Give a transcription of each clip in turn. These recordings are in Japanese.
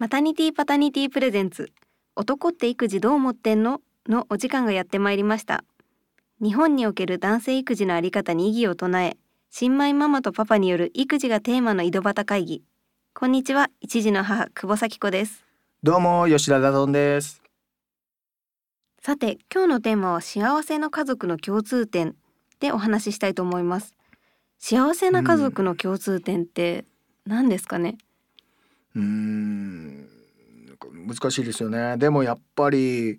マタニティパタニティプレゼンツ。男って育児どう思ってんの？のお時間がやってまいりました。日本における男性育児のあり方に異議を唱え新米ママとパパによる育児がテーマの井戸端会議。こんにちは一児の母久保咲子です。どうも吉田ダドンです。さて今日のテーマは幸せな家族の共通点でお話ししたいと思います。幸せな家族の共通点って何ですかね、うーん難しいですよね。でもやっぱり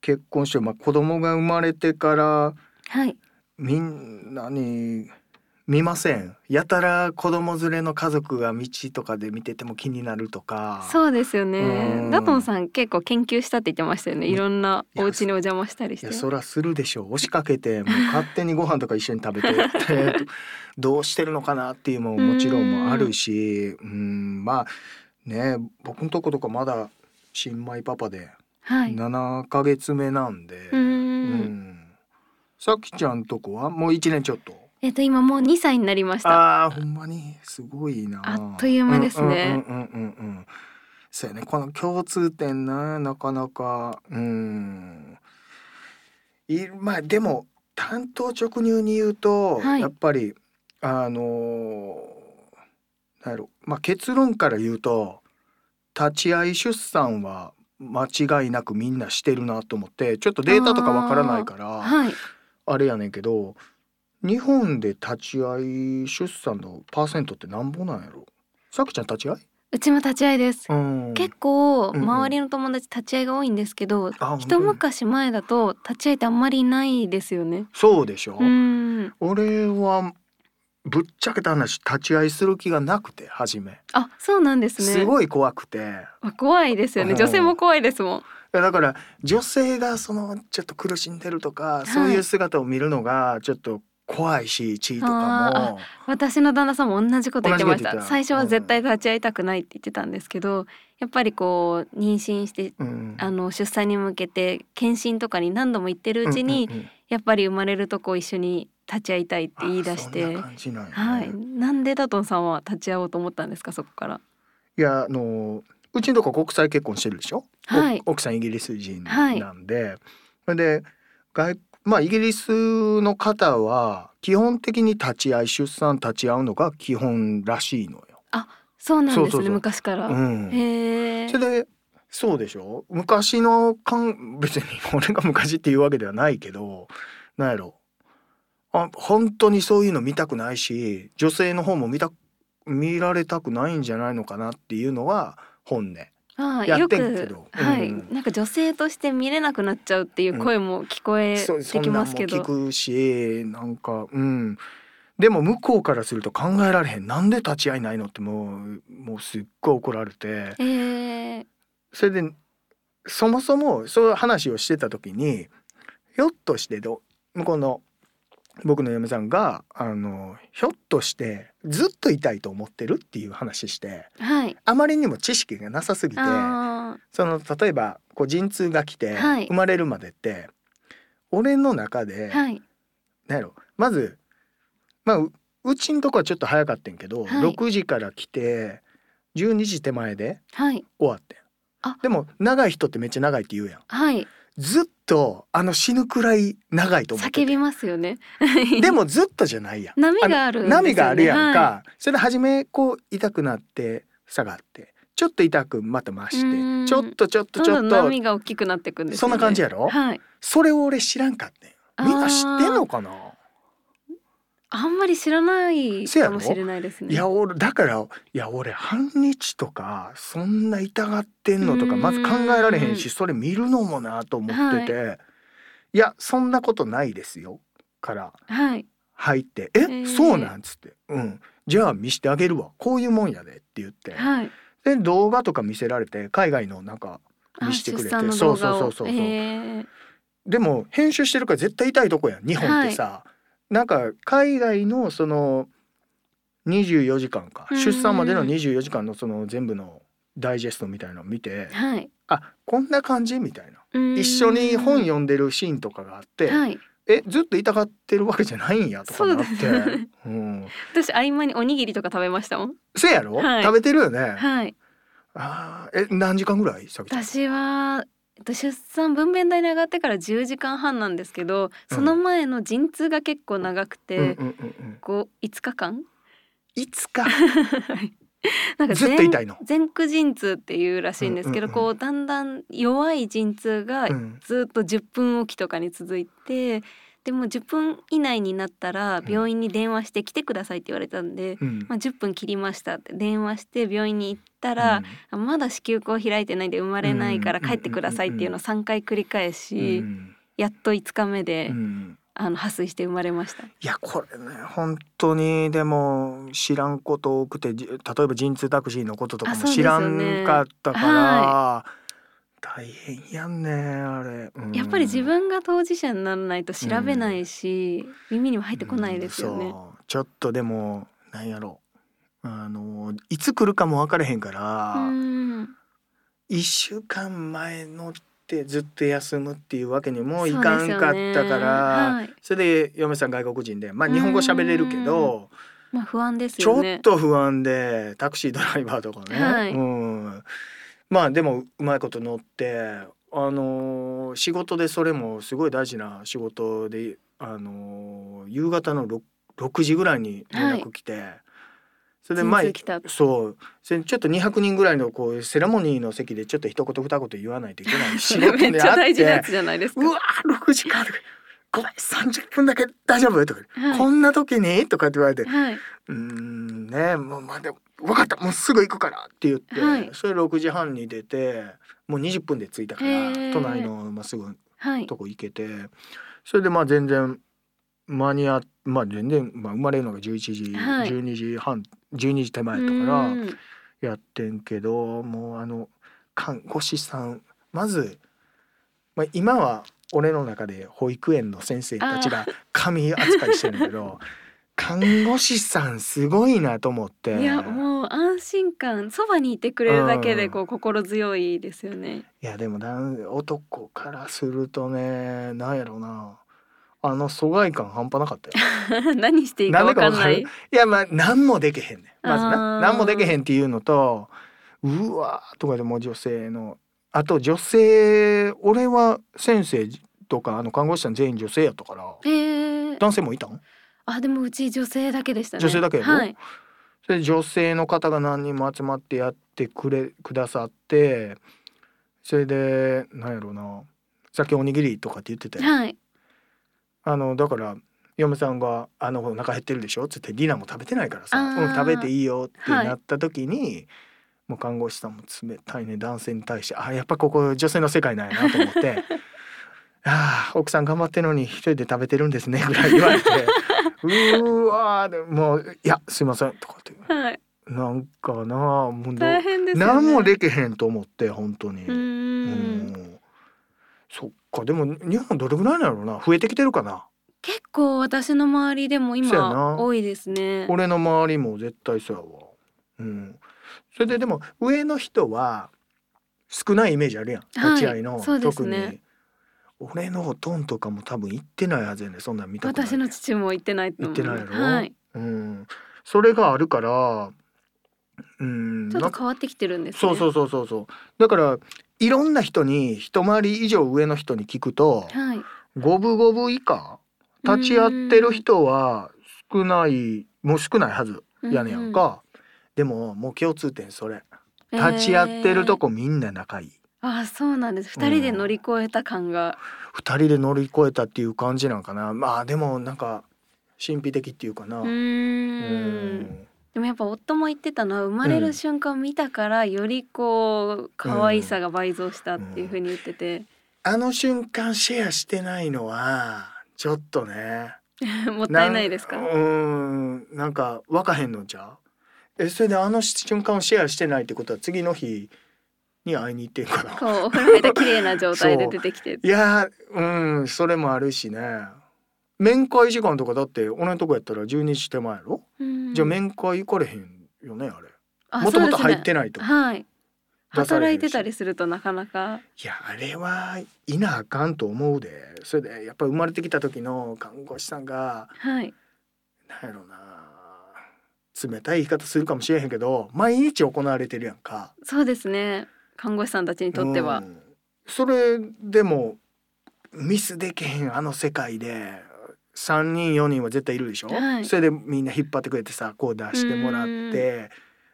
結婚して、まあ、子供が生まれてからはい。みんなに見ません。やたら子供連れの家族が道とかで見てても気になるとか。そうですようねん。ダトンさん結構研究したって言ってましたよね。うんいろんなお家にお邪魔したりして。いやそらするでしょう。押しかけてもう勝手にご飯とか一緒に食べてって どうしてるのかなっていうのももちろんもあるし。うんまあね僕のとことかまだ新米パパではい。7ヶ月目なんで、うー。うん。んさきちゃんとこはもう1年ちょっと。えっと今もう2歳になりました。あほんまにすごいな。あっという間ですね。うんうんうんうんうん。そうやねこの共通点ななかなか。うん。いまあでも単刀直入に言うと、はい。やっぱりあのーまあ結論から言うと立ち会い出産は間違いなくみんなしてるなと思ってちょっとデータとかわからないからはい。あれやねんけど日本で立ち会い出産のパーセントってなんぼなんやろ？さきちゃん立ち会い？うちも立ち会いです。うん結構うんうん周りの友達立ち会いが多いんですけど、あ一昔前だと立ち会いってあんまりいないですよね。そうでしょ、うん。俺はぶっちゃけた話立ち会いする気がなくて初めあ、そうなんですね。すごい怖くてあ怖いですよね。うん女性も怖いですもん。だから女性がそのちょっと苦しんでるとか、いそういう姿を見るのがちょっと怖いし地位とかも私の旦那さんも同じこと言ってました。最初は絶対立ち会いたくないって言ってたんですけど、やっぱりこう妊娠してうんあの出産に向けて検診とかに何度も行ってるうちに、うんうんうんやっぱり生まれるとこ一緒に立ち会いたいって言い出して。ね。はい。なんでダトンさんは立ち会おうと思ったんですかそこから。いやあのうちのとこ国際結婚してるでしょ、おはい。奥さんイギリス人なんで、それで外まあイギリスの方は基本的に立ち会い出産立ち会うのが基本らしいのよ。そうなんですね昔から、うん、へえそれでそうでしょ？昔のかん別に俺が昔っていうわけではないけどなんやろ？あ本当にそういうの見たくないし女性の方も見た見られたくないんじゃないのかなっていうのは本音。ああやってんけど。はい、うん。なんか女性として見れなくなっちゃうっていう声も聞こえてきますけど、そん聞くしなんかうん。でも向こうからすると考えられへん。なんで立ち会いないのってもうもうすっごい怒られて。えー、それでそもそもそういう話をしてた時にひょっとしてど向こうの僕の嫁さんがあのひょっとしてずっといたいと思ってるっていう話してはい。あまりにも知識がなさすぎてあその例えばこう陣痛が来てはい。生まれるまでって、俺の中で、ーはい。なんやろまずまあううちんとこはちょっと早かったんけど、はい。6時から来て12時手前ではい。終わってん。あ。でも長い人ってめっちゃ長いって言うやん。はいずっとあの死ぬくらい長いと思ってて。叫びますよね。でもずっとじゃないやん。波があるんですよね。波があるやんか、はそれで初めこう痛くなって下がってちょっと痛くまた増しうーん。てちょっとちょっとちょどんどんっと波が大きくなっていくんですそんな感じやろ？はい。それを俺知らんかったん。みんな知ってんのかな？あんまり知らないかもしれないですね。いや俺だからいや俺半日とかそんな痛がってんのとかうん。まず考えられへんしそれ見るのもなと思ってて、い、やそんなことないですよ。からはい。入って「え、ー。そうなん?」つって「うんじゃあ見してあげるわこういうもんやで」って言って、はい。で動画とか見せられて海外のなんかあ見してくれて。そうそうそうそうそう。へー。でも編集してるから絶対痛いとこやん日本ってさ、なんか海外のその24時間かうん出産までの24時間のその全部のダイジェストみたいなのを見てはい。あこんな感じみたいな。うーん。一緒に本読んでるシーンとかがあって、はい。えずっと痛がってるわけじゃないんやとかなって。ね。うん、私合間におにぎりとか食べましたもん。せやろ、はい。食べてるよね、はい。あーえ何時間ぐらい？私はえっと出産分娩台に上がってから10時間半なんですけどその前の陣痛が結構長くて、うんうんうんうん。こう5日間？いつか なんかずっと痛いの？前駆陣痛っていうらしいんですけど、うんうんうんこうだんだん弱い陣痛がうん。ずっと10分おきとかに続いてでも10分以内になったらうん。病院に電話して来てくださいって言われたんで、うん。まあ、10分切りましたって電話して病院に行ったら、あまだ子宮口開いてないんで生まれないから帰ってくださいっていうのを3回繰り返うんし、うん。やっと5日目で、うん。あの破水して生まれました。いやこれね本当にでも知らんこと多くてじ例えば陣痛タクシーのこととかも知らんかったから、は大変やんねあれ、うん。やっぱり自分が当事者にならないと調べないし、耳にも入ってこないですよね。ちょっとでもなんやろ。あのいつ来るかも分かれへんから、うん。一週間前のってずっと休むっていうわけにもいかんかったからね。はい。それで嫁さん外国人でまあ日本語喋れるけどまあ不安ですちょっ。と不安でタクシードライバーとかね、はい。うん、まあでもうまいこと乗ってあのー仕事でそれもすごい大事な仕事であのー夕方の 6, 6時ぐらいに連絡来て、それで陣前痛来た。そう。それちょっと200人ぐらいのこうセレモニーの席でちょっと一言二言言わないといけない仕事 めっちゃ大事なやつじゃないですか。うわー6時かとかごめん30分だけ大丈夫？とか、はい。こんな時に？とかって言われて。はい。うーんねもうまあでも分かった。もうすぐ行くからって言って、はい。それ6時半に出てもう20分で着いたからへー隣のまあすぐはい。とこ行けて。それでまあ全然間に合っまあ全然、まあ、生まれるのが11時、はい。12時半12時手前やったからうん。やってんけどもうあの看護師さんまず、まあ、今は俺の中で保育園の先生たちが神扱いしてるんだけど 看護師さんすごいなと思って。いやもう安心感そばにいてくれるだけでこう心強いですよね。いやでも男男からするとねなんやろうな。あの疎外感半端なかったよ。何していいかわかんなない。いやまあ何もできへんねん。まずな。何もできへんっていうのとうわーとかでもう女性のあと女性俺は先生とかあの看護師さん全員女性やったからへえ。男性もいたん？あでもうち女性だけでしたね。女性だけはい。それで女性の方が何人も集まってやってくれくださってそれでなんやろうなさっきおにぎりとかって言ってて、はい。あのだから嫁さんが「あのお腹減ってるでしょ」っつってディナーも食べてないからさ「あーうん食べていいよ」ってなった時に、もう看護師さんも冷たいね男性に対してあやっぱここ女性の世界なんやなと思って「ああ奥さん頑張ってるのに一人で食べてるんですね」ぐらい言われて「うーわーでもういやすいません」とかってはい。なんかなもうど大変ですよね。何もできへんと思って本当に。うんんそっかでも日本どれぐらいなのな増えてきてるかな結構私の周りでも今多いですね。俺の周りも絶対そうやわ。うん。それででも上の人は少ないイメージあるやん。はい立ち会いの、そうです特ねに。俺のおとんとかも多分行ってないはずやねんそんなん見たことない。私の父も行ってない。行ってないやろ？はい。うん。それがあるから、うん。ちょっと変わってきてるんですね。そうそうそうそうそう。だからいろんな人に一回り以上上の人に聞くと、はい。五分五分以下立ち会ってる人は少ないもう少ないはずやねやんか、でももう共通点それ。立ち会ってるとこみんな仲いい、えーあそうなんです。二人で乗り越えた感が、二人で乗り越えたっていう感じなんかな。まあでもなんか神秘的っていうかな。うん。ん。でもやっぱ夫も言ってたのは生まれる瞬間を見たからよりこう可愛さが倍増したっていうふうに言ってて、あの瞬間シェアしてないのはちょっとね。もったいないですか？なんうん。なんか分かへんのじゃう？えそれであの瞬間をシェアしてないってことは次の日に会いに行ってんかな。こう。お風呂入った綺麗な状態で出てきて。いやーうんそれもあるしね。面会時間とかだって俺のとこやったら12時手前やろ、うん。じゃあ面会行かれへんよねあれ。あもともと入ってないと、はい。働いてたりするとなかなか。いやあれはいなあかんと思うで。それでやっぱ生まれてきた時の看護師さんがはい。なんやろな冷たい言い方するかもしれへんけど毎日行われてるやんか。そうですね。看護師さんたちにとっては、うん。それでもミスできへんあの世界で3人4人は絶対いるでしょ、はい。それでみんな引っ張ってくれてさこう出してもらって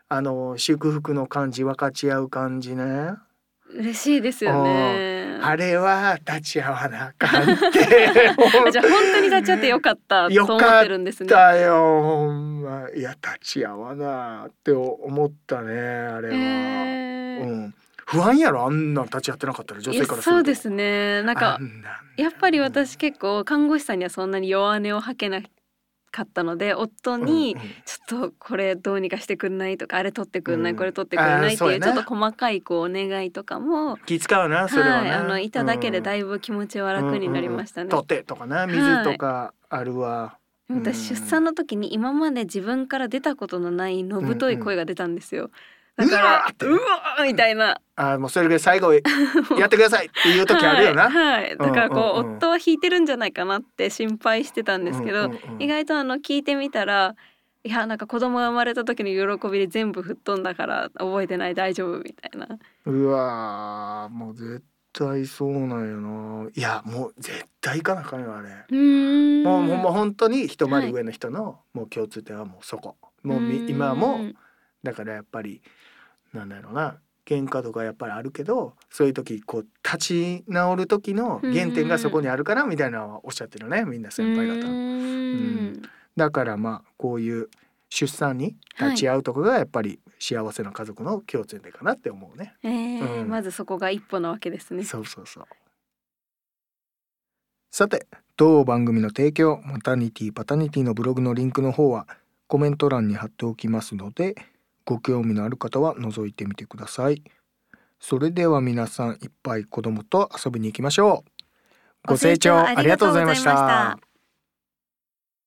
あの祝福の感じ分かち合う感じね。嬉しいですよね。あれは立ち会わなあかんっ じゃあ本当に立ち会ってよかったと思ってるんですね。だよほんまいや立ち会わなって思ったねあれは、へー。うん、不安やろあんなん立ち会ってなかったら女性からそうですね。なんかやっぱり私結構看護師さんにはそんなに弱音を吐けなかったので夫にうんうんちょっとこれどうにかしてくんない？とかあれ取ってくんない、うん。これ取ってくんない？っていうちょっと細かいこうお願いとかも気使うなそれはね、はいあのいただけでだいいぶ気持ちは楽になりましたね。取ってとかな水とかあるわ、でも私出産の時に今まで自分から出たことのないのぶとい声が出たんですよ。だかうわらうわーみたいな。あもうそれで最後 やってくださいっていう時あるよな、はい、はい。だからこう、うんうん。うん夫は引いてるんじゃないかなって心配してたんですけど、うんうんうん。意外とあの聞いてみたらいやなんか子供が生まれた時の喜びで全部吹っ飛んだから覚えてない大丈夫みたいな。うわーもう絶対そうなんよな。いやもう絶対行かなあかんよあれ、もうもう本当に一回り上の人の、もう共通点はもうそこ。もうみ今はもうだからやっぱりなんだろうな。喧嘩とかやっぱりあるけどそういう時こう立ち直る時の原点がそこにあるからみたいなのはおっしゃってるねみんな先輩方。うーん。だからまあこういう出産に立ち会うとこがやっぱり幸せな家族の共通点かなって思うね。えー。うんまずそこが一歩なわけですね。そうそうそう。さて当番組の提供マタニティパタニティのブログのリンクの方はコメント欄に貼っておきますのでご興味のある方は覗いてみてください。それでは皆さんいっぱい子供と遊びに行きましょう。ご清聴ありがとうございました。